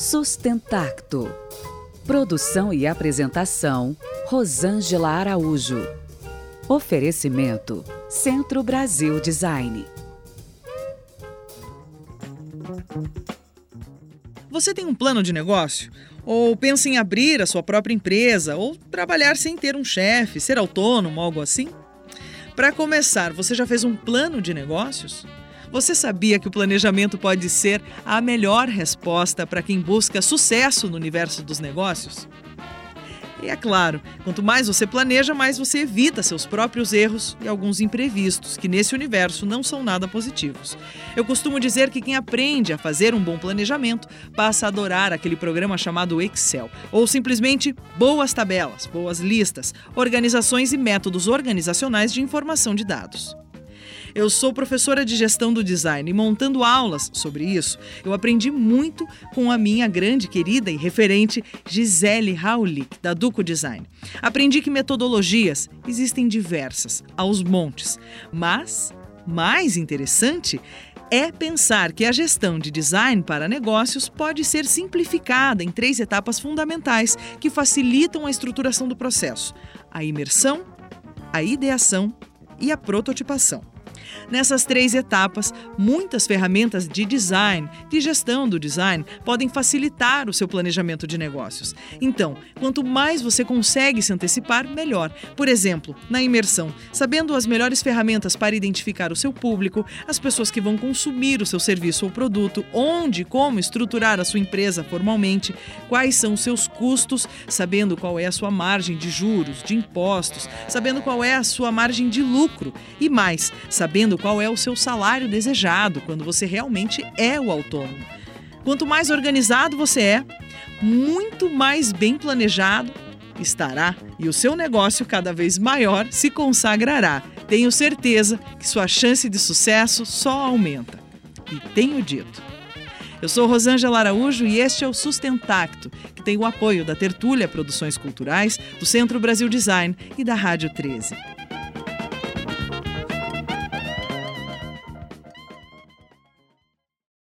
Sustentacto. Produção e apresentação: Rosângela Araújo. Oferecimento: Centro Brasil Design. Você tem um plano de negócio? Ou pensa em abrir a sua própria empresa? Ou trabalhar sem ter um chefe, ser autônomo, algo assim? Para começar, você já fez um plano de negócios? Você sabia que o planejamento pode ser a melhor resposta para quem busca sucesso no universo dos negócios? E é claro, quanto mais você planeja, mais você evita seus próprios erros e alguns imprevistos, que nesse universo não são nada positivos. Eu costumo dizer que quem aprende a fazer um bom planejamento passa a adorar aquele programa chamado Excel, ou simplesmente boas tabelas, boas listas, organizações e métodos organizacionais de informação de dados. Eu sou professora de gestão do design e montando aulas sobre isso, eu aprendi muito com a minha grande querida e referente Gisele Raulich, da Duco Design. Aprendi que metodologias existem diversas, aos montes, mas mais interessante é pensar que a gestão de design para negócios pode ser simplificada em três etapas fundamentais que facilitam a estruturação do processo: a imersão, a ideação e a prototipação. Nessas três etapas, muitas ferramentas de design, de gestão do design, podem facilitar o seu planejamento de negócios. Então, quanto mais você consegue se antecipar, melhor. Por exemplo, na imersão, sabendo as melhores ferramentas para identificar o seu público, as pessoas que vão consumir o seu serviço ou produto, onde e como estruturar a sua empresa formalmente, quais são os seus custos, sabendo qual é a sua margem de juros, de impostos, sabendo qual é a sua margem de lucro e mais, sabendo sabendo qual é o seu salário desejado quando você realmente é o autônomo. Quanto mais organizado você é, muito mais bem planejado estará e o seu negócio cada vez maior se consagrará. Tenho certeza que sua chance de sucesso só aumenta. E tenho dito. Eu sou Rosângela Araújo e este é o Sustentacto, que tem o apoio da Tertúlia Produções Culturais, do Centro Brasil Design e da Rádio 13.